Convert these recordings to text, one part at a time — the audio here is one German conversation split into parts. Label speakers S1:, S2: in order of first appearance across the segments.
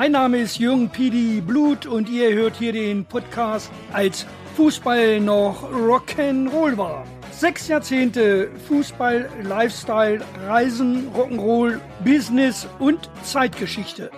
S1: Mein Name ist Jürgen Pidi Blut und ihr hört hier den Podcast als Fußball noch Rock'n'Roll war. Sechs Jahrzehnte Fußball, Lifestyle, Reisen, Rock'n'Roll, Business und Zeitgeschichte.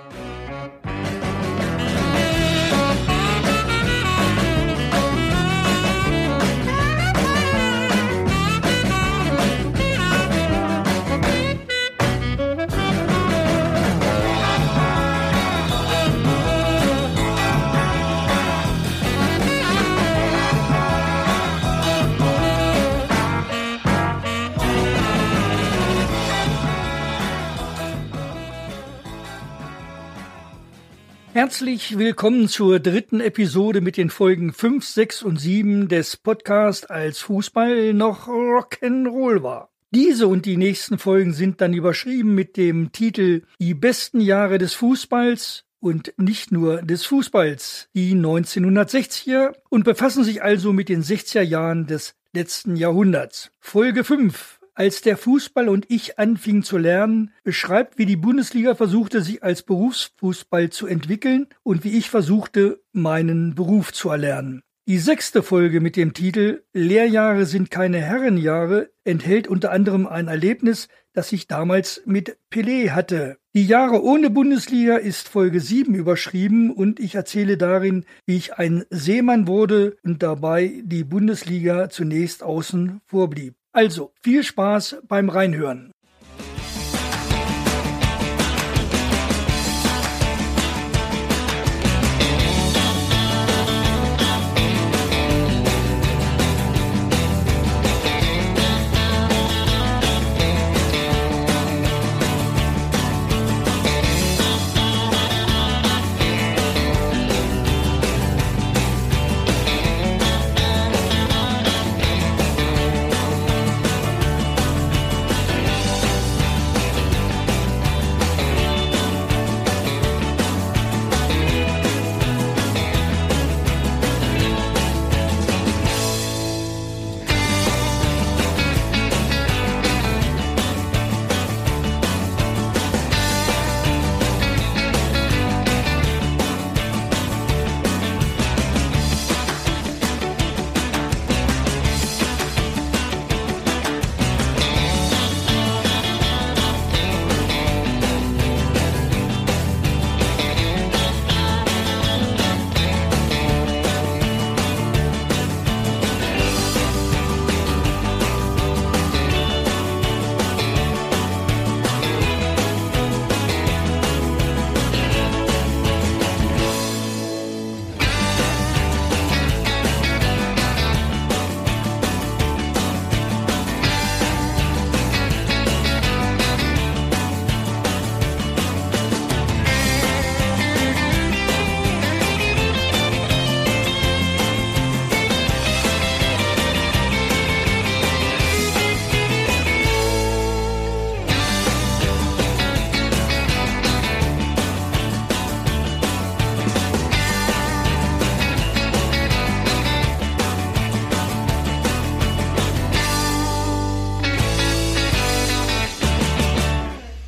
S1: Herzlich willkommen zur dritten Episode mit den Folgen 5, 6 und 7 des Podcasts als Fußball noch Rock'n'Roll war. Diese und die nächsten Folgen sind dann überschrieben mit dem Titel Die besten Jahre des Fußballs und nicht nur des Fußballs, die 1960er und befassen sich also mit den 60er Jahren des letzten Jahrhunderts. Folge 5 als der Fußball und ich anfingen zu lernen, beschreibt, wie die Bundesliga versuchte, sich als Berufsfußball zu entwickeln und wie ich versuchte, meinen Beruf zu erlernen. Die sechste Folge mit dem Titel Lehrjahre sind keine Herrenjahre enthält unter anderem ein Erlebnis, das ich damals mit Pelé hatte. Die Jahre ohne Bundesliga ist Folge 7 überschrieben und ich erzähle darin, wie ich ein Seemann wurde und dabei die Bundesliga zunächst außen vorblieb. Also, viel Spaß beim Reinhören.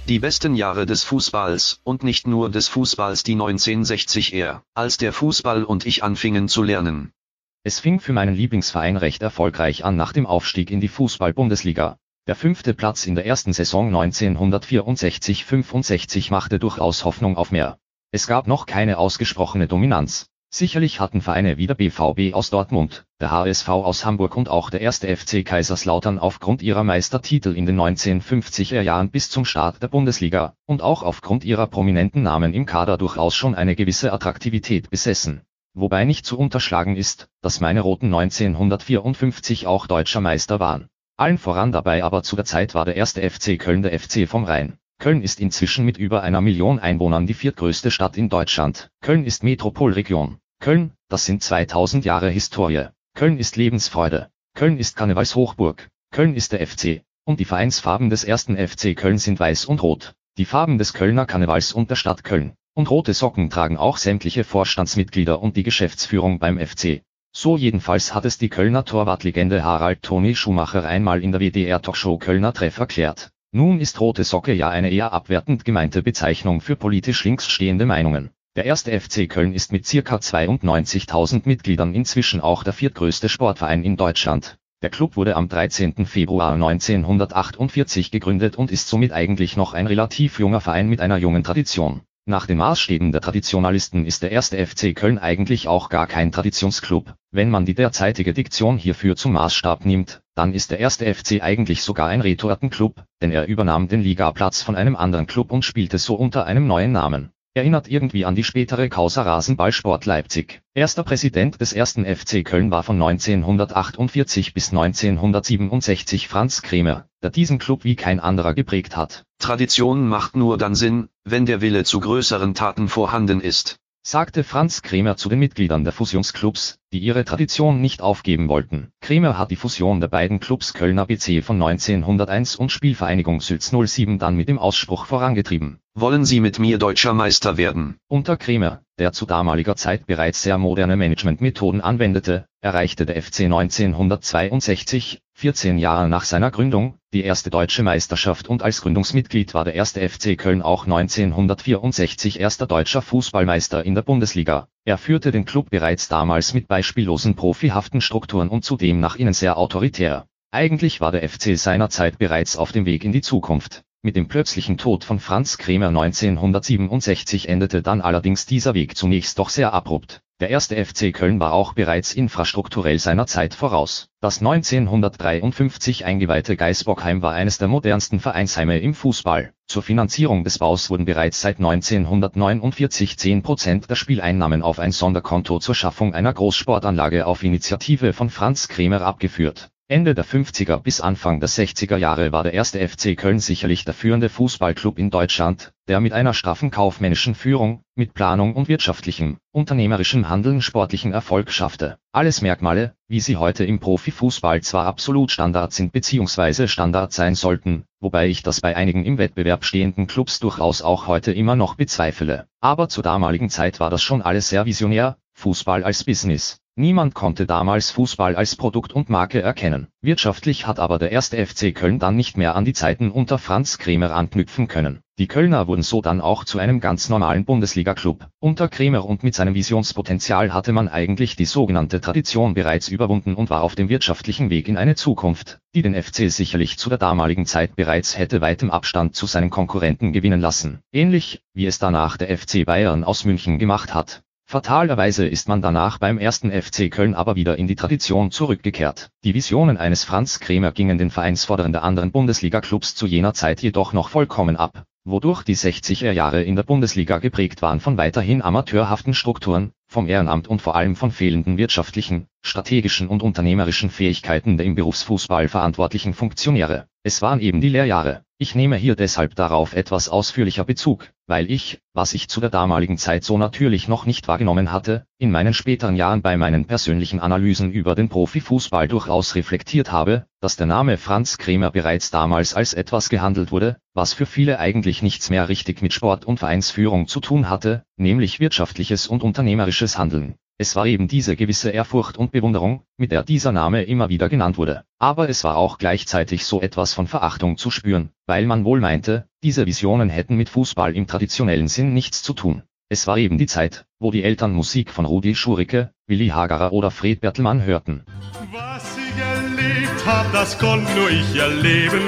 S2: Die besten Jahre des Fußballs, und nicht nur des Fußballs die 1960er, als der Fußball und ich anfingen zu lernen.
S3: Es fing für meinen Lieblingsverein recht erfolgreich an nach dem Aufstieg in die Fußball-Bundesliga. Der fünfte Platz in der ersten Saison 1964-65 machte durchaus Hoffnung auf mehr. Es gab noch keine ausgesprochene Dominanz. Sicherlich hatten Vereine wie der BVB aus Dortmund, der HSV aus Hamburg und auch der erste FC Kaiserslautern aufgrund ihrer Meistertitel in den 1950er Jahren bis zum Start der Bundesliga und auch aufgrund ihrer prominenten Namen im Kader durchaus schon eine gewisse Attraktivität besessen. Wobei nicht zu unterschlagen ist, dass meine Roten 1954 auch deutscher Meister waren. Allen voran dabei aber zu der Zeit war der erste FC Köln der FC vom Rhein. Köln ist inzwischen mit über einer Million Einwohnern die viertgrößte Stadt in Deutschland. Köln ist Metropolregion. Köln, das sind 2000 Jahre Historie. Köln ist Lebensfreude. Köln ist Karnevalshochburg. Köln ist der FC. Und die Vereinsfarben des ersten FC Köln sind weiß und rot. Die Farben des Kölner Karnevals und der Stadt Köln. Und rote Socken tragen auch sämtliche Vorstandsmitglieder und die Geschäftsführung beim FC. So jedenfalls hat es die Kölner Torwartlegende Harald Toni Schumacher einmal in der WDR Talkshow Kölner Treff erklärt. Nun ist rote Socke ja eine eher abwertend gemeinte Bezeichnung für politisch links stehende Meinungen. Der erste FC Köln ist mit circa 92.000 Mitgliedern inzwischen auch der viertgrößte Sportverein in Deutschland. Der Club wurde am 13. Februar 1948 gegründet und ist somit eigentlich noch ein relativ junger Verein mit einer jungen Tradition. Nach den Maßstäben der Traditionalisten ist der erste FC Köln eigentlich auch gar kein Traditionsclub. Wenn man die derzeitige Diktion hierfür zum Maßstab nimmt, dann ist der erste FC eigentlich sogar ein Retortenclub, denn er übernahm den Ligaplatz von einem anderen Club und spielte so unter einem neuen Namen. Erinnert irgendwie an die spätere Causa Rasenballsport Leipzig. Erster Präsident des ersten FC Köln war von 1948 bis 1967 Franz Kremer, der diesen Club wie kein anderer geprägt hat.
S2: Tradition macht nur dann Sinn, wenn der Wille zu größeren Taten vorhanden ist
S3: sagte Franz Kremer zu den Mitgliedern der Fusionsclubs, die ihre Tradition nicht aufgeben wollten. Kremer hat die Fusion der beiden Clubs Kölner BC von 1901 und Spielvereinigung Sülz 07 dann mit dem Ausspruch vorangetrieben.
S2: Wollen Sie mit mir deutscher Meister werden?
S3: Unter Kremer, der zu damaliger Zeit bereits sehr moderne Managementmethoden anwendete, erreichte der FC 1962, 14 Jahre nach seiner Gründung, die erste deutsche Meisterschaft und als Gründungsmitglied war der erste FC Köln auch 1964 erster deutscher Fußballmeister in der Bundesliga. Er führte den Club bereits damals mit beispiellosen profihaften Strukturen und zudem nach innen sehr autoritär. Eigentlich war der FC seinerzeit bereits auf dem Weg in die Zukunft. Mit dem plötzlichen Tod von Franz Kremer 1967 endete dann allerdings dieser Weg zunächst doch sehr abrupt. Der erste FC Köln war auch bereits infrastrukturell seiner Zeit voraus. Das 1953 eingeweihte Geisbockheim war eines der modernsten Vereinsheime im Fußball. Zur Finanzierung des Baus wurden bereits seit 1949 10% der Spieleinnahmen auf ein Sonderkonto zur Schaffung einer Großsportanlage auf Initiative von Franz Kremer abgeführt. Ende der 50er bis Anfang der 60er Jahre war der erste FC Köln sicherlich der führende Fußballclub in Deutschland, der mit einer straffen kaufmännischen Führung, mit Planung und wirtschaftlichem, unternehmerischem Handeln sportlichen Erfolg schaffte. Alles Merkmale, wie sie heute im Profifußball zwar absolut Standard sind bzw. Standard sein sollten, wobei ich das bei einigen im Wettbewerb stehenden Clubs durchaus auch heute immer noch bezweifle. Aber zur damaligen Zeit war das schon alles sehr visionär, Fußball als Business. Niemand konnte damals Fußball als Produkt und Marke erkennen. Wirtschaftlich hat aber der erste FC Köln dann nicht mehr an die Zeiten unter Franz Kremer anknüpfen können. Die Kölner wurden so dann auch zu einem ganz normalen Bundesliga-Club. Unter Kremer und mit seinem Visionspotenzial hatte man eigentlich die sogenannte Tradition bereits überwunden und war auf dem wirtschaftlichen Weg in eine Zukunft, die den FC sicherlich zu der damaligen Zeit bereits hätte weitem Abstand zu seinen Konkurrenten gewinnen lassen. Ähnlich, wie es danach der FC Bayern aus München gemacht hat. Fatalerweise ist man danach beim ersten FC Köln aber wieder in die Tradition zurückgekehrt. Die Visionen eines Franz Kremer gingen den Vereinsvorderen der anderen Bundesliga-Clubs zu jener Zeit jedoch noch vollkommen ab, wodurch die 60er Jahre in der Bundesliga geprägt waren von weiterhin amateurhaften Strukturen, vom Ehrenamt und vor allem von fehlenden wirtschaftlichen, strategischen und unternehmerischen Fähigkeiten der im Berufsfußball verantwortlichen Funktionäre. Es waren eben die Lehrjahre. Ich nehme hier deshalb darauf etwas ausführlicher Bezug, weil ich, was ich zu der damaligen Zeit so natürlich noch nicht wahrgenommen hatte, in meinen späteren Jahren bei meinen persönlichen Analysen über den Profifußball durchaus reflektiert habe, dass der Name Franz Kremer bereits damals als etwas gehandelt wurde, was für viele eigentlich nichts mehr richtig mit Sport und Vereinsführung zu tun hatte, nämlich wirtschaftliches und unternehmerisches Handeln. Es war eben diese gewisse Ehrfurcht und Bewunderung, mit der dieser Name immer wieder genannt wurde. Aber es war auch gleichzeitig so etwas von Verachtung zu spüren, weil man wohl meinte, diese Visionen hätten mit Fußball im traditionellen Sinn nichts zu tun. Es war eben die Zeit, wo die Eltern Musik von Rudi Schurike, Willi Hagerer oder Fred Bertelmann hörten.
S4: Was ich erlebt hab, das konnte nur ich erleben.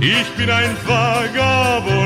S4: Ich bin ein Vagabund.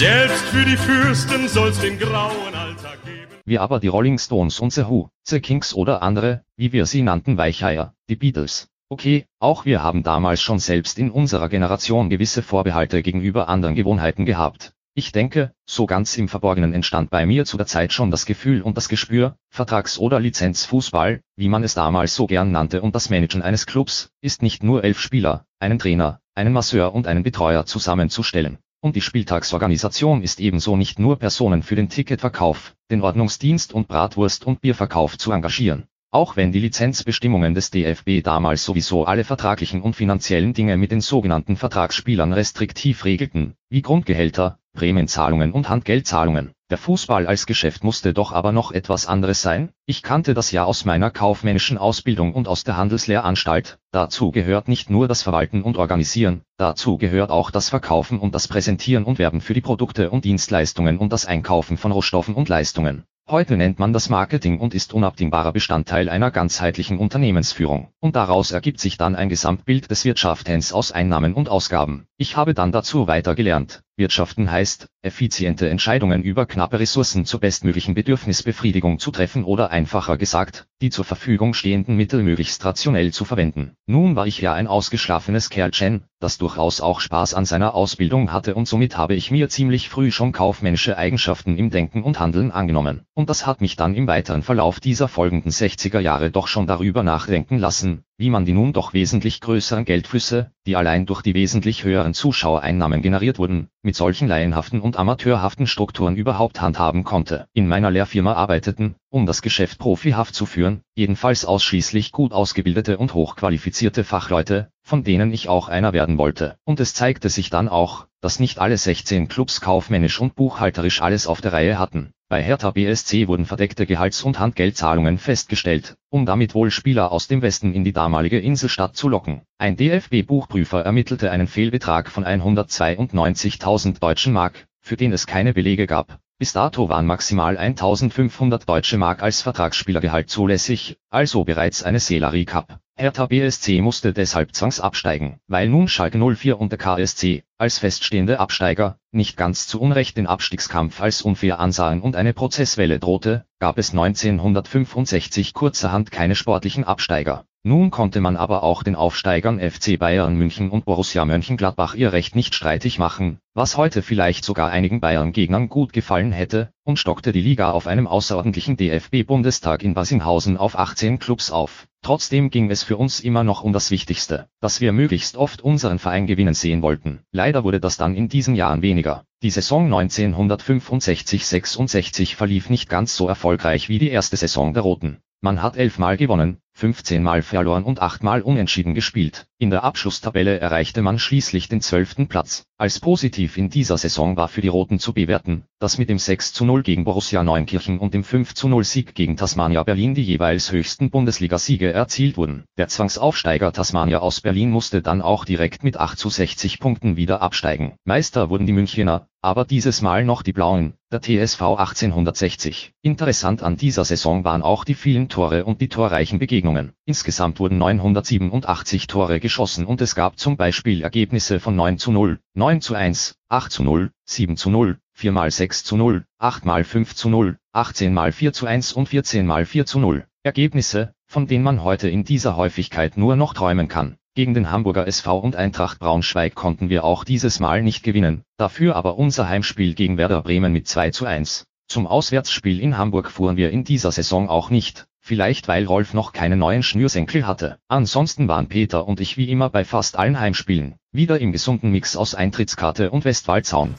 S4: Selbst für die Fürsten soll's den grauen Alltag geben.
S3: Wie aber die Rolling Stones und The Who, The Kings oder andere, wie wir sie nannten Weicheier, die Beatles. Okay, auch wir haben damals schon selbst in unserer Generation gewisse Vorbehalte gegenüber anderen Gewohnheiten gehabt. Ich denke, so ganz im Verborgenen entstand bei mir zu der Zeit schon das Gefühl und das Gespür, Vertrags- oder Lizenzfußball, wie man es damals so gern nannte und das Managen eines Clubs, ist nicht nur elf Spieler, einen Trainer, einen Masseur und einen Betreuer zusammenzustellen. Und die Spieltagsorganisation ist ebenso nicht nur Personen für den Ticketverkauf, den Ordnungsdienst und Bratwurst- und Bierverkauf zu engagieren. Auch wenn die Lizenzbestimmungen des DFB damals sowieso alle vertraglichen und finanziellen Dinge mit den sogenannten Vertragsspielern restriktiv regelten, wie Grundgehälter, Prämienzahlungen und Handgeldzahlungen. Der Fußball als Geschäft musste doch aber noch etwas anderes sein. Ich kannte das ja aus meiner kaufmännischen Ausbildung und aus der Handelslehranstalt. Dazu gehört nicht nur das Verwalten und Organisieren, dazu gehört auch das Verkaufen und das Präsentieren und Werben für die Produkte und Dienstleistungen und das Einkaufen von Rohstoffen und Leistungen. Heute nennt man das Marketing und ist unabdingbarer Bestandteil einer ganzheitlichen Unternehmensführung. Und daraus ergibt sich dann ein Gesamtbild des Wirtschaftens aus Einnahmen und Ausgaben. Ich habe dann dazu weiter gelernt. Wirtschaften heißt, effiziente Entscheidungen über knappe Ressourcen zur bestmöglichen Bedürfnisbefriedigung zu treffen oder einfacher gesagt, die zur Verfügung stehenden Mittel möglichst rationell zu verwenden. Nun war ich ja ein ausgeschlafenes Kerlchen, das durchaus auch Spaß an seiner Ausbildung hatte und somit habe ich mir ziemlich früh schon kaufmännische Eigenschaften im Denken und Handeln angenommen. Und das hat mich dann im weiteren Verlauf dieser folgenden 60er Jahre doch schon darüber nachdenken lassen, wie man die nun doch wesentlich größeren Geldflüsse, die allein durch die wesentlich höheren Zuschauereinnahmen generiert wurden, mit solchen laienhaften und amateurhaften Strukturen überhaupt handhaben konnte. In meiner Lehrfirma arbeiteten, um das Geschäft profihaft zu führen, jedenfalls ausschließlich gut ausgebildete und hochqualifizierte Fachleute, von denen ich auch einer werden wollte. Und es zeigte sich dann auch, dass nicht alle 16 Clubs kaufmännisch und buchhalterisch alles auf der Reihe hatten. Bei Hertha BSC wurden verdeckte Gehalts- und Handgeldzahlungen festgestellt, um damit wohl Spieler aus dem Westen in die damalige Inselstadt zu locken. Ein DFB-Buchprüfer ermittelte einen Fehlbetrag von 192.000 deutschen Mark, für den es keine Belege gab. Bis dato waren maximal 1500 deutsche Mark als Vertragsspielergehalt zulässig, also bereits eine Sellerie Cup. Hertha BSC musste deshalb zwangsabsteigen, weil nun Schalke 04 und der KSC, als feststehende Absteiger, nicht ganz zu Unrecht den Abstiegskampf als unfair ansahen und eine Prozesswelle drohte, gab es 1965 kurzerhand keine sportlichen Absteiger. Nun konnte man aber auch den Aufsteigern FC Bayern München und Borussia Mönchengladbach ihr Recht nicht streitig machen, was heute vielleicht sogar einigen Bayern-Gegnern gut gefallen hätte, und stockte die Liga auf einem außerordentlichen DFB-Bundestag in Basinghausen auf 18 Clubs auf. Trotzdem ging es für uns immer noch um das Wichtigste, dass wir möglichst oft unseren Verein gewinnen sehen wollten. Leider wurde das dann in diesen Jahren weniger. Die Saison 1965-66 verlief nicht ganz so erfolgreich wie die erste Saison der Roten. Man hat elfmal gewonnen, 15 Mal verloren und 8 Mal unentschieden gespielt. In der Abschlusstabelle erreichte man schließlich den 12. Platz. Als positiv in dieser Saison war für die Roten zu bewerten, dass mit dem 6 zu 0 gegen Borussia Neunkirchen und dem 5 zu 0 Sieg gegen Tasmania Berlin die jeweils höchsten Bundesligasiege erzielt wurden. Der Zwangsaufsteiger Tasmania aus Berlin musste dann auch direkt mit 8 zu 60 Punkten wieder absteigen. Meister wurden die Münchener, aber dieses Mal noch die Blauen, der TSV 1860. Interessant an dieser Saison waren auch die vielen Tore und die torreichen Begegnungen. Insgesamt wurden 987 Tore geschossen und es gab zum Beispiel Ergebnisse von 9 zu 0, 9 zu 1, 8 zu 0, 7 zu 0, 4 mal 6 zu 0, 8 mal 5 zu 0, 18 mal 4 zu 1 und 14 mal 4 zu 0. Ergebnisse, von denen man heute in dieser Häufigkeit nur noch träumen kann. Gegen den Hamburger SV und Eintracht Braunschweig konnten wir auch dieses Mal nicht gewinnen, dafür aber unser Heimspiel gegen Werder Bremen mit 2 zu 1. Zum Auswärtsspiel in Hamburg fuhren wir in dieser Saison auch nicht, vielleicht weil Rolf noch keine neuen Schnürsenkel hatte. Ansonsten waren Peter und ich wie immer bei fast allen Heimspielen, wieder im gesunden Mix aus Eintrittskarte und Westwaldzaun.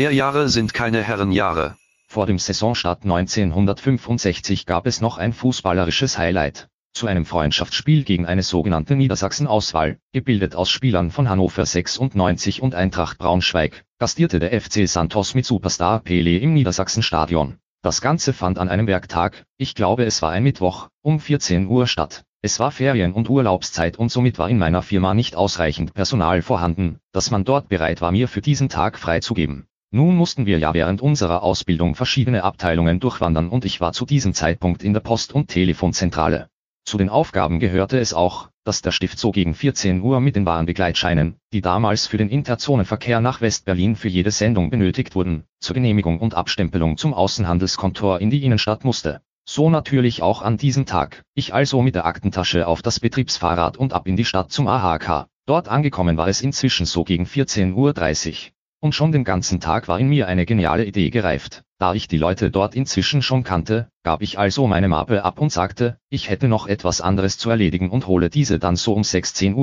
S2: Lehrjahre sind keine Herrenjahre.
S3: Vor dem Saisonstart 1965 gab es noch ein fußballerisches Highlight. zu einem Freundschaftsspiel gegen eine sogenannte Niedersachsen-Auswahl, gebildet aus Spielern von Hannover 96 und Eintracht Braunschweig, gastierte der FC Santos mit Superstar Pele im Niedersachsen-Stadion. Das Ganze fand an einem Werktag, ich glaube es war ein Mittwoch, um 14 Uhr statt. Es war Ferien- und Urlaubszeit und somit war in meiner Firma nicht ausreichend Personal vorhanden, dass man dort bereit war mir für diesen Tag freizugeben. Nun mussten wir ja während unserer Ausbildung verschiedene Abteilungen durchwandern und ich war zu diesem Zeitpunkt in der Post- und Telefonzentrale. Zu den Aufgaben gehörte es auch, dass der Stift so gegen 14 Uhr mit den Warenbegleitscheinen, die damals für den Interzonenverkehr nach West-Berlin für jede Sendung benötigt wurden, zur Genehmigung und Abstempelung zum Außenhandelskontor in die Innenstadt musste. So natürlich auch an diesem Tag. Ich also mit der Aktentasche auf das Betriebsfahrrad und ab in die Stadt zum AHK. Dort angekommen war es inzwischen so gegen 14.30 Uhr. Und schon den ganzen Tag war in mir eine geniale Idee gereift. Da ich die Leute dort inzwischen schon kannte, gab ich also meine Mappe ab und sagte, ich hätte noch etwas anderes zu erledigen und hole diese dann so um 16.30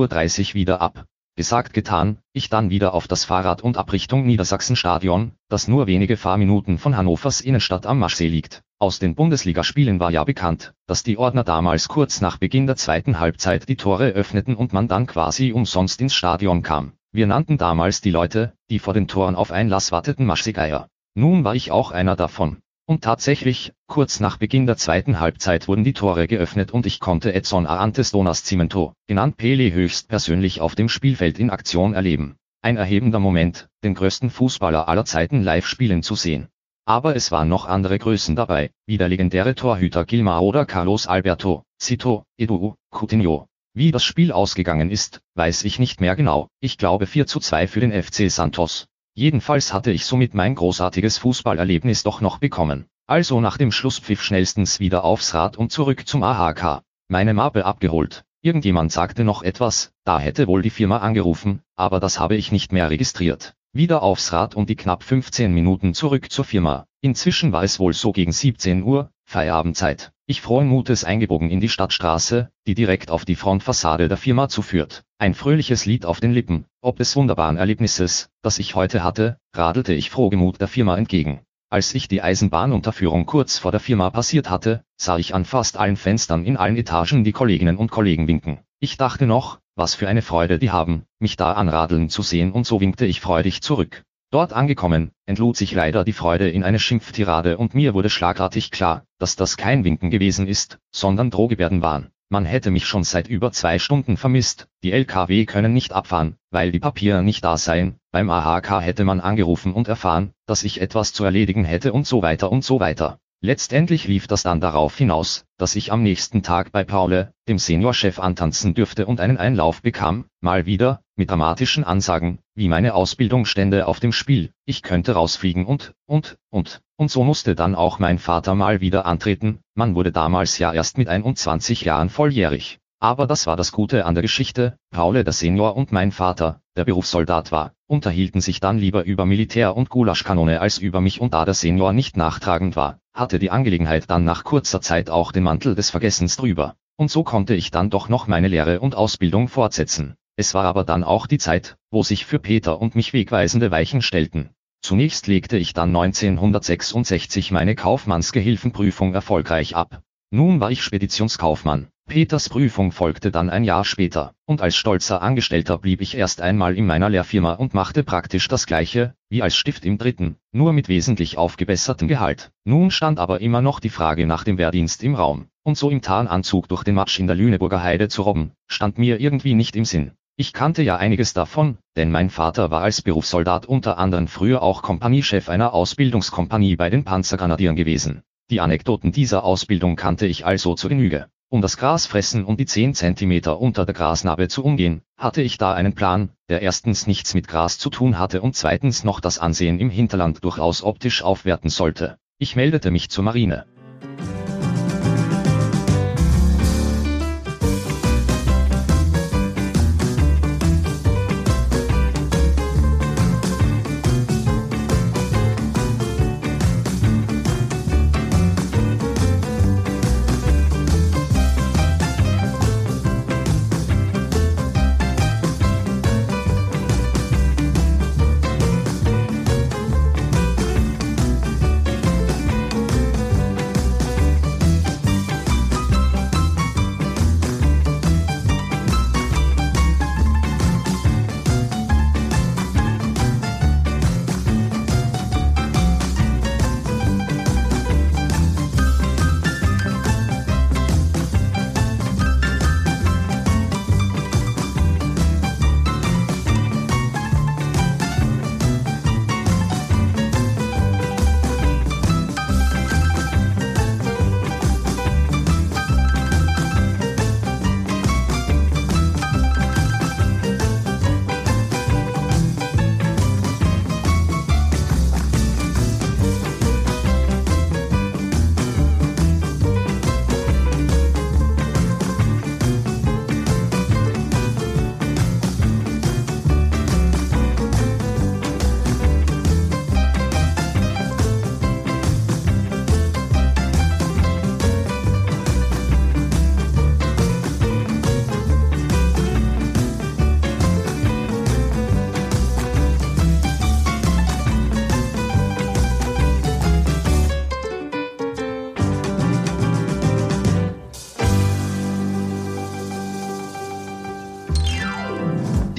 S3: Uhr wieder ab. Gesagt getan, ich dann wieder auf das Fahrrad und ab Richtung Niedersachsen-Stadion, das nur wenige Fahrminuten von Hannovers Innenstadt am Maschsee liegt. Aus den Bundesligaspielen war ja bekannt, dass die Ordner damals kurz nach Beginn der zweiten Halbzeit die Tore öffneten und man dann quasi umsonst ins Stadion kam. Wir nannten damals die Leute, die vor den Toren auf Einlass warteten Maschsegeier. Nun war ich auch einer davon. Und tatsächlich, kurz nach Beginn der zweiten Halbzeit wurden die Tore geöffnet und ich konnte Edson Arantes Donas Cimento, genannt Pele höchst persönlich auf dem Spielfeld in Aktion erleben. Ein erhebender Moment, den größten Fußballer aller Zeiten live spielen zu sehen. Aber es waren noch andere Größen dabei, wie der legendäre Torhüter Gilmar oder Carlos Alberto, Cito, Edu, Coutinho, wie das Spiel ausgegangen ist, weiß ich nicht mehr genau. Ich glaube 4 zu 2 für den FC Santos. Jedenfalls hatte ich somit mein großartiges Fußballerlebnis doch noch bekommen. Also nach dem Schlusspfiff schnellstens wieder aufs Rad und zurück zum AHK. Meine Mappe abgeholt. Irgendjemand sagte noch etwas, da hätte wohl die Firma angerufen, aber das habe ich nicht mehr registriert. Wieder aufs Rad und die knapp 15 Minuten zurück zur Firma. Inzwischen war es wohl so gegen 17 Uhr, Feierabendzeit. Ich frohen Mutes eingebogen in die Stadtstraße, die direkt auf die Frontfassade der Firma zuführt. Ein fröhliches Lied auf den Lippen, ob des wunderbaren Erlebnisses, das ich heute hatte, radelte ich frohgemut der Firma entgegen. Als ich die Eisenbahnunterführung kurz vor der Firma passiert hatte, sah ich an fast allen Fenstern in allen Etagen die Kolleginnen und Kollegen winken. Ich dachte noch, was für eine Freude die haben, mich da anradeln zu sehen und so winkte ich freudig zurück. Dort angekommen, entlud sich leider die Freude in eine Schimpftirade und mir wurde schlagartig klar, dass das kein Winken gewesen ist, sondern Drohgebärden waren. Man hätte mich schon seit über zwei Stunden vermisst, die LKW können nicht abfahren, weil die Papiere nicht da seien, beim AHK hätte man angerufen und erfahren, dass ich etwas zu erledigen hätte und so weiter und so weiter. Letztendlich lief das dann darauf hinaus, dass ich am nächsten Tag bei Paule, dem Seniorchef antanzen dürfte und einen Einlauf bekam, mal wieder, mit dramatischen Ansagen, wie meine Ausbildung stände auf dem Spiel, ich könnte rausfliegen und, und, und, und so musste dann auch mein Vater mal wieder antreten, man wurde damals ja erst mit 21 Jahren volljährig. Aber das war das Gute an der Geschichte, Paule der Senior und mein Vater, der Berufssoldat war, unterhielten sich dann lieber über Militär und Gulaschkanone als über mich und da der Senior nicht nachtragend war, hatte die Angelegenheit dann nach kurzer Zeit auch den Mantel des Vergessens drüber. Und so konnte ich dann doch noch meine Lehre und Ausbildung fortsetzen. Es war aber dann auch die Zeit, wo sich für Peter und mich wegweisende Weichen stellten. Zunächst legte ich dann 1966 meine Kaufmannsgehilfenprüfung erfolgreich ab. Nun war ich Speditionskaufmann. Peters Prüfung folgte dann ein Jahr später, und als stolzer Angestellter blieb ich erst einmal in meiner Lehrfirma und machte praktisch das gleiche, wie als Stift im dritten, nur mit wesentlich aufgebessertem Gehalt. Nun stand aber immer noch die Frage nach dem Wehrdienst im Raum, und so im Tarnanzug durch den Matsch in der Lüneburger Heide zu robben, stand mir irgendwie nicht im Sinn. Ich kannte ja einiges davon, denn mein Vater war als Berufssoldat unter anderem früher auch Kompaniechef einer Ausbildungskompanie bei den Panzergrenadieren gewesen. Die Anekdoten dieser Ausbildung kannte ich also zur Genüge. Um das Gras fressen und die 10 cm unter der Grasnarbe zu umgehen, hatte ich da einen Plan, der erstens nichts mit Gras zu tun hatte und zweitens noch das Ansehen im Hinterland durchaus optisch aufwerten sollte. Ich meldete mich zur Marine.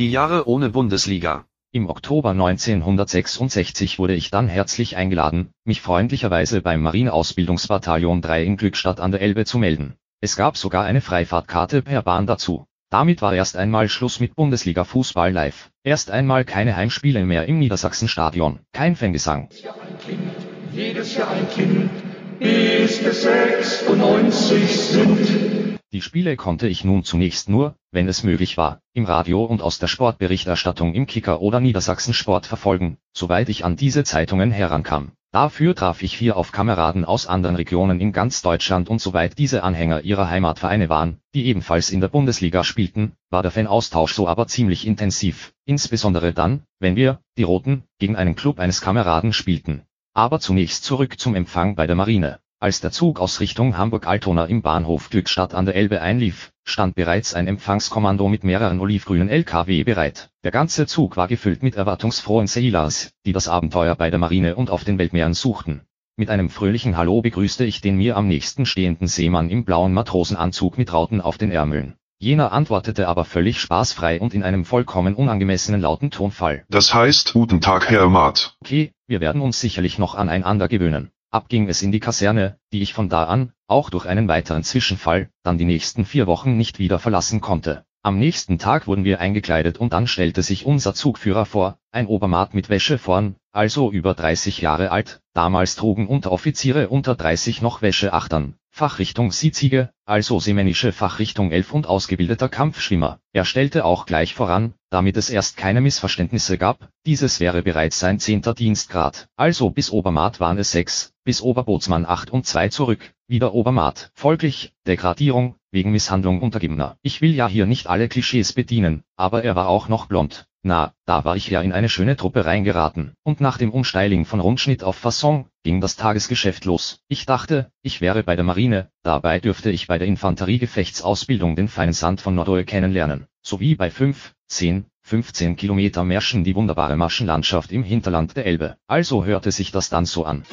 S2: Jahre ohne Bundesliga.
S3: Im Oktober 1966 wurde ich dann herzlich eingeladen, mich freundlicherweise beim Marineausbildungsbataillon 3 in Glückstadt an der Elbe zu melden. Es gab sogar eine Freifahrtkarte per Bahn dazu. Damit war erst einmal Schluss mit Bundesliga Fußball live. Erst einmal keine Heimspiele mehr im Niedersachsenstadion. Kein Fangesang.
S5: Jedes Jahr ein Kind, bis wir 96 sind.
S3: Die Spiele konnte ich nun zunächst nur, wenn es möglich war, im Radio und aus der Sportberichterstattung im Kicker oder Niedersachsen Sport verfolgen, soweit ich an diese Zeitungen herankam. Dafür traf ich hier auf Kameraden aus anderen Regionen in ganz Deutschland und soweit diese Anhänger ihrer Heimatvereine waren, die ebenfalls in der Bundesliga spielten, war der Fanaustausch so aber ziemlich intensiv, insbesondere dann, wenn wir, die Roten, gegen einen Club eines Kameraden spielten. Aber zunächst zurück zum Empfang bei der Marine. Als der Zug aus Richtung Hamburg-Altona im Bahnhof Glückstadt an der Elbe einlief, stand bereits ein Empfangskommando mit mehreren olivgrünen LKW bereit. Der ganze Zug war gefüllt mit erwartungsfrohen Sailors, die das Abenteuer bei der Marine und auf den Weltmeeren suchten. Mit einem fröhlichen Hallo begrüßte ich den mir am nächsten stehenden Seemann im blauen Matrosenanzug mit Rauten auf den Ärmeln. Jener antwortete aber völlig spaßfrei und in einem vollkommen unangemessenen lauten Tonfall.
S6: Das heißt, guten Tag, Herr Maat.
S3: Okay, wir werden uns sicherlich noch aneinander gewöhnen. Ab ging es in die Kaserne, die ich von da an, auch durch einen weiteren Zwischenfall, dann die nächsten vier Wochen nicht wieder verlassen konnte. Am nächsten Tag wurden wir eingekleidet und dann stellte sich unser Zugführer vor, ein Obermaat mit Wäsche vorn, also über 30 Jahre alt, damals trugen Unteroffiziere unter 30 noch Wäscheachtern, Fachrichtung Siezige, also seemännische Fachrichtung 11 und ausgebildeter Kampfschwimmer. Er stellte auch gleich voran, damit es erst keine Missverständnisse gab, dieses wäre bereits sein zehnter Dienstgrad. Also bis Obermaat waren es sechs, bis Oberbootsmann acht und zwei zurück, wieder Obermaat. Folglich, Degradierung, wegen Misshandlung Untergebener. Ich will ja hier nicht alle Klischees bedienen, aber er war auch noch blond. Na, da war ich ja in eine schöne Truppe reingeraten. Und nach dem Umsteiling von Rundschnitt auf Fasson, ging das Tagesgeschäft los. Ich dachte, ich wäre bei der Marine, dabei dürfte ich bei der Infanteriegefechtsausbildung den feinen Sand von Nordeuer kennenlernen, sowie bei 5, 10, 15 Kilometer Märschen die wunderbare Maschenlandschaft im Hinterland der Elbe. Also hörte sich das dann so an.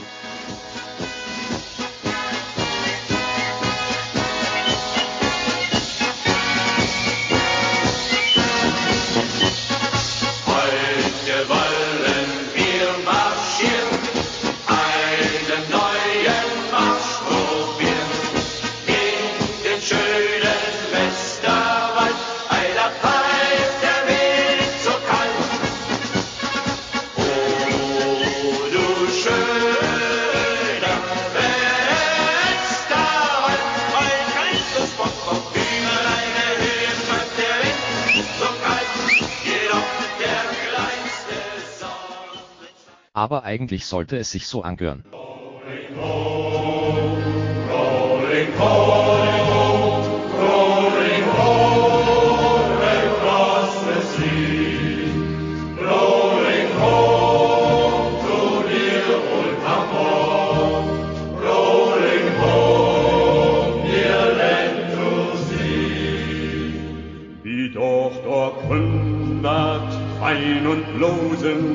S3: Aber eigentlich sollte es sich so angehören.
S4: Wie doch dort hundert Fein und Losen,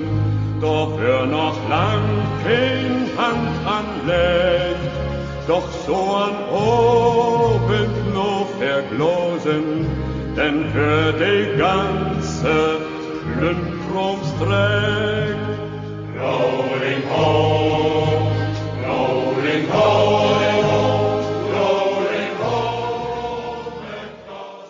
S4: doch für noch lang kein Hand anlegt, doch so an oben nur verglosen, denn für die ganze. Rolling home, rolling home, rolling home.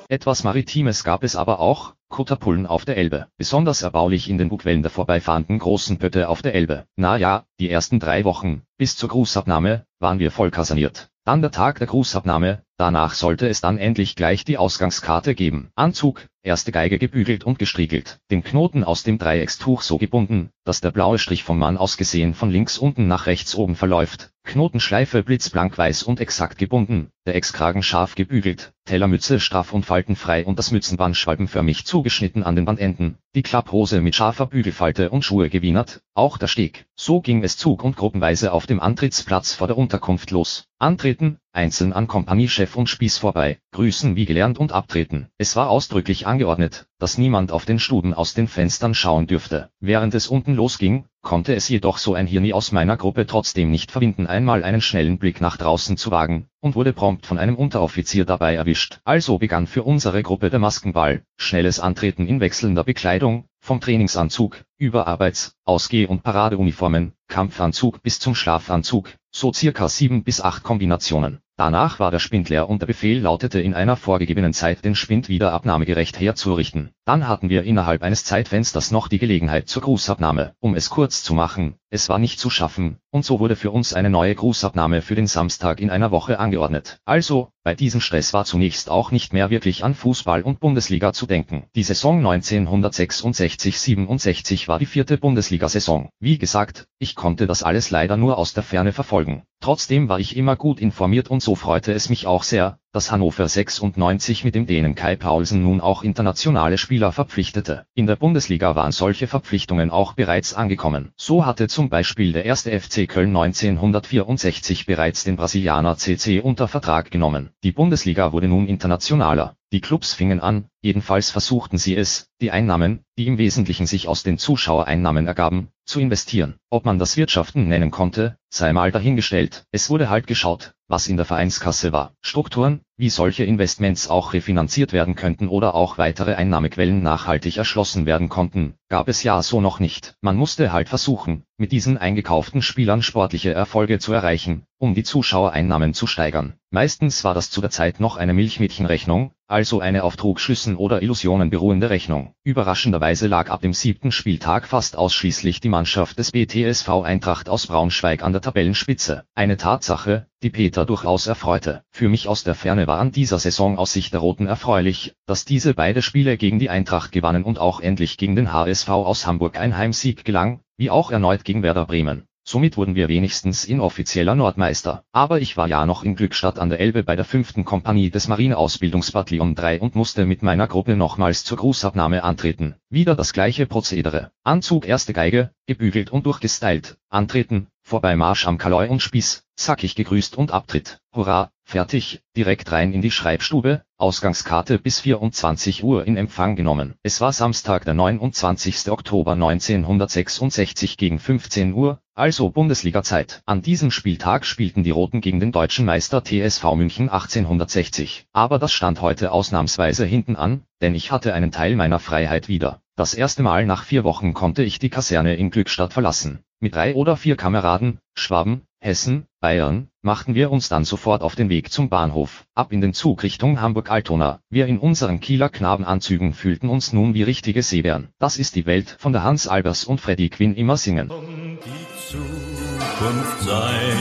S3: Etwas Maritimes gab es aber auch, Kutterpullen auf der Elbe, besonders erbaulich in den Bugwellen der vorbeifahrenden großen Pötte auf der Elbe. Na ja, die ersten drei Wochen, bis zur Grußabnahme, waren wir voll kaserniert. Dann der Tag der Grußabnahme, danach sollte es dann endlich gleich die Ausgangskarte geben. Anzug, erste Geige gebügelt und gestriegelt, den Knoten aus dem Dreieckstuch so gebunden, dass der blaue Strich vom Mann aus gesehen von links unten nach rechts oben verläuft, Knotenschleife blitzblank weiß und exakt gebunden, der Exkragen scharf gebügelt, Tellermütze straff und faltenfrei und das Mützenband schwalbenförmig zugeschnitten an den Bandenden, die Klapphose mit scharfer Bügelfalte und Schuhe gewienert, auch der Steg. So ging es Zug und gruppenweise auf dem Antrittsplatz vor der Unterkunft los. Antreten, einzeln an Kompaniechef und Spieß vorbei, grüßen wie gelernt und abtreten. Es war ausdrücklich angeordnet, dass niemand auf den Studen aus den Fenstern schauen dürfte. Während es unten losging, konnte es jedoch so ein Hirni aus meiner Gruppe trotzdem nicht verwinden, einmal einen schnellen Blick nach draußen zu wagen, und wurde prompt von einem Unteroffizier dabei erwischt. Also begann für unsere Gruppe der Maskenball, schnelles Antreten in wechselnder Bekleidung, vom Trainingsanzug, über Arbeits-, Ausgeh- und Paradeuniformen, Kampfanzug bis zum Schlafanzug, so circa sieben bis acht Kombinationen. Danach war der Spind leer und der Befehl lautete in einer vorgegebenen Zeit den Spind wieder abnahmegerecht herzurichten. Dann hatten wir innerhalb eines Zeitfensters noch die Gelegenheit zur Grußabnahme. Um es kurz zu machen, es war nicht zu schaffen, und so wurde für uns eine neue Grußabnahme für den Samstag in einer Woche angeordnet. Also, bei diesem Stress war zunächst auch nicht mehr wirklich an Fußball und Bundesliga zu denken. Die Saison 1966-67 war die vierte Bundesliga-Saison. Wie gesagt, ich konnte das alles leider nur aus der Ferne verfolgen. Trotzdem war ich immer gut informiert und so freute es mich auch sehr, dass Hannover 96 mit dem Dänen Kai Paulsen nun auch internationale Spieler verpflichtete. In der Bundesliga waren solche Verpflichtungen auch bereits angekommen. So hatte zum Beispiel der erste FC Köln 1964 bereits den Brasilianer CC unter Vertrag genommen. Die Bundesliga wurde nun internationaler. Die Clubs fingen an, jedenfalls versuchten sie es, die Einnahmen, die im Wesentlichen sich aus den Zuschauereinnahmen ergaben, zu investieren. Ob man das Wirtschaften nennen konnte, sei mal dahingestellt. Es wurde halt geschaut, was in der Vereinskasse war. Strukturen, wie solche Investments auch refinanziert werden könnten oder auch weitere Einnahmequellen nachhaltig erschlossen werden konnten, gab es ja so noch nicht. Man musste halt versuchen, mit diesen eingekauften Spielern sportliche Erfolge zu erreichen, um die Zuschauereinnahmen zu steigern. Meistens war das zu der Zeit noch eine Milchmädchenrechnung, also eine auf Trugschlüssen oder Illusionen beruhende Rechnung. Überraschenderweise lag ab dem siebten Spieltag fast ausschließlich die Mannschaft des BTSV Eintracht aus Braunschweig an der Tabellenspitze. Eine Tatsache, die Peter durchaus erfreute. Für mich aus der Ferne war an dieser Saison aus Sicht der Roten erfreulich, dass diese beide Spiele gegen die Eintracht gewannen und auch endlich gegen den HSV aus Hamburg ein Heimsieg gelang, wie auch erneut gegen Werder Bremen. Somit wurden wir wenigstens inoffizieller Nordmeister. Aber ich war ja noch in Glückstadt an der Elbe bei der fünften Kompanie des Marineausbildungsbataillon 3 und musste mit meiner Gruppe nochmals zur Grußabnahme antreten. Wieder das gleiche Prozedere. Anzug erste Geige, gebügelt und durchgestylt, antreten, vorbei Marsch am Kaloi und Spieß, zackig gegrüßt und Abtritt. Hurra, fertig, direkt rein in die Schreibstube, Ausgangskarte bis 24 Uhr in Empfang genommen. Es war Samstag der 29. Oktober 1966 gegen 15 Uhr, also Bundesliga-Zeit. An diesem Spieltag spielten die Roten gegen den deutschen Meister TSV München 1860. Aber das stand heute ausnahmsweise hinten an, denn ich hatte einen Teil meiner Freiheit wieder. Das erste Mal nach vier Wochen konnte ich die Kaserne in Glückstadt verlassen. Mit drei oder vier Kameraden, Schwaben, Hessen, Bayern, machten wir uns dann sofort auf den Weg zum Bahnhof, ab in den Zug Richtung Hamburg-Altona. Wir in unseren Kieler Knabenanzügen fühlten uns nun wie richtige Seebären. Das ist die Welt, von der Hans Albers und Freddy Quinn immer singen.
S7: Die Zukunft sein.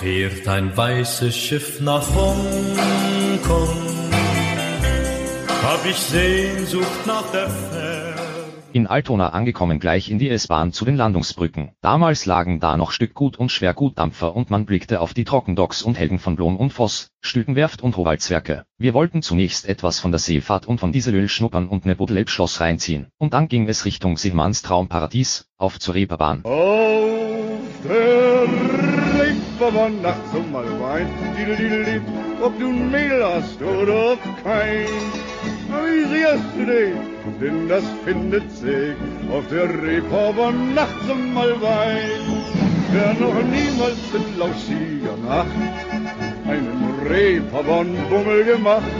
S7: Fährt ein weißes Schiff nach Hongkong, hab ich Sehnsucht nach der Ferne.
S3: In Altona angekommen gleich in die S-Bahn zu den Landungsbrücken. Damals lagen da noch Stückgut und Schwergutdampfer und man blickte auf die Trockendocks und Helden von Blom und Voss, Stükenwerft und Howaldswerke. Wir wollten zunächst etwas von der Seefahrt und von Dieselöl schnuppern und ne Bodeleb-Schloss reinziehen. Und dann ging es Richtung Sigmanns Traumparadies, auf zur Reeperbahn.
S8: Auf der Reeperbahn nachts um mal Wein, diddle ob du ein Mädel hast oder kein. Du dich, denn das findet sich auf der Reeperbahn nachts um mal Wein. Wer noch niemals in lauschiger Nacht einen Reeperbahn-Bummel gemacht,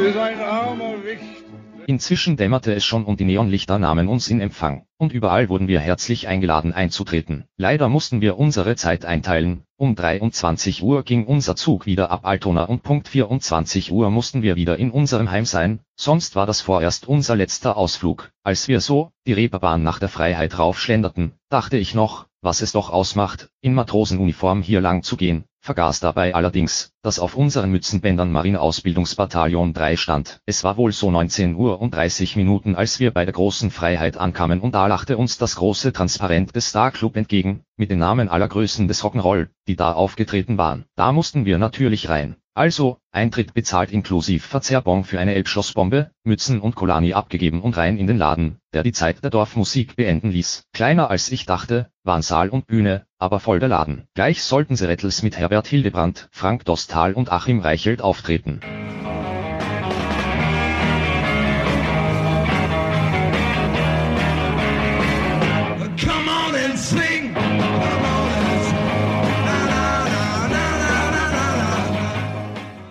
S8: ist ein armer Wicht.
S3: Inzwischen dämmerte es schon und die Neonlichter nahmen uns in Empfang, und überall wurden wir herzlich eingeladen einzutreten. Leider mussten wir unsere Zeit einteilen, um 23 Uhr ging unser Zug wieder ab Altona und Punkt 24 Uhr mussten wir wieder in unserem Heim sein, sonst war das vorerst unser letzter Ausflug. Als wir so, die Reeperbahn nach der Freiheit raufschlenderten, dachte ich noch, was es doch ausmacht, in Matrosenuniform hier lang zu gehen, vergaß dabei allerdings, dass auf unseren Mützenbändern Marineausbildungsbataillon 3 stand. Es war wohl so 19 Uhr und 30 Minuten, als wir bei der großen Freiheit ankamen und da lachte uns das große Transparent des Star Club entgegen, mit den Namen aller Größen des Rock'n'Roll, die da aufgetreten waren. Da mussten wir natürlich rein. Also, Eintritt bezahlt inklusiv Verzehrbon für eine Elbschlossbombe, Mützen und Kolani abgegeben und rein in den Laden, der die Zeit der Dorfmusik beenden ließ. Kleiner als ich dachte, waren Saal und Bühne, aber voll der Laden. Gleich sollten sie Rettles mit Herbert Hildebrand, Frank Dostal und Achim Reichelt auftreten.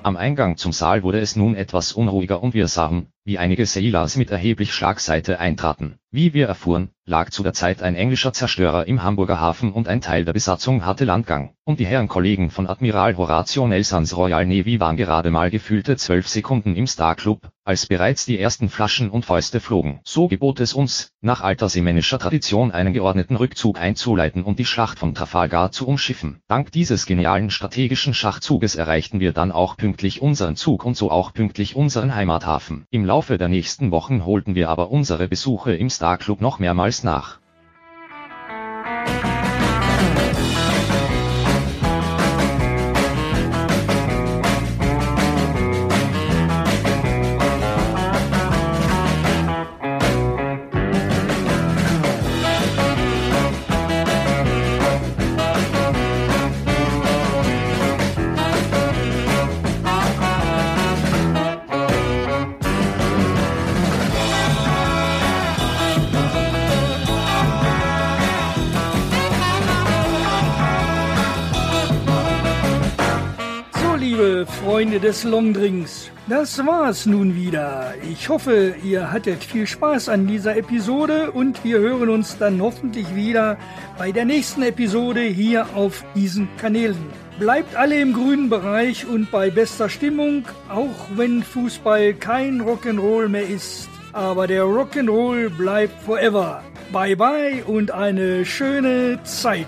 S3: Am Eingang zum Saal wurde es nun etwas unruhiger und wir sahen, wie einige Sailors mit erheblich Schlagseite eintraten. Wie wir erfuhren, lag zu der Zeit ein englischer Zerstörer im Hamburger Hafen und ein Teil der Besatzung hatte Landgang. Und die Herren Kollegen von Admiral Horatio Nelsons Royal Navy waren gerade mal gefühlte zwölf Sekunden im Star Club, als bereits die ersten Flaschen und Fäuste flogen. So gebot es uns, nach alter seemännischer Tradition einen geordneten Rückzug einzuleiten und die Schlacht von Trafalgar zu umschiffen. Dank dieses genialen strategischen Schachzuges erreichten wir dann auch pünktlich unseren Zug und so auch pünktlich unseren Heimathafen. Im Laufe der nächsten Wochen holten wir aber unsere Besuche im Star Club noch mehrmals nach.
S1: Des Longdrinks, das war's nun wieder. Ich hoffe, ihr hattet viel Spaß an dieser Episode und wir hören uns dann hoffentlich wieder bei der nächsten Episode hier auf diesen Kanälen. Bleibt alle im grünen Bereich und bei bester Stimmung, auch wenn Fußball kein Rock'n'Roll mehr ist. Aber der Rock'n'Roll bleibt forever. Bye bye und eine schöne Zeit.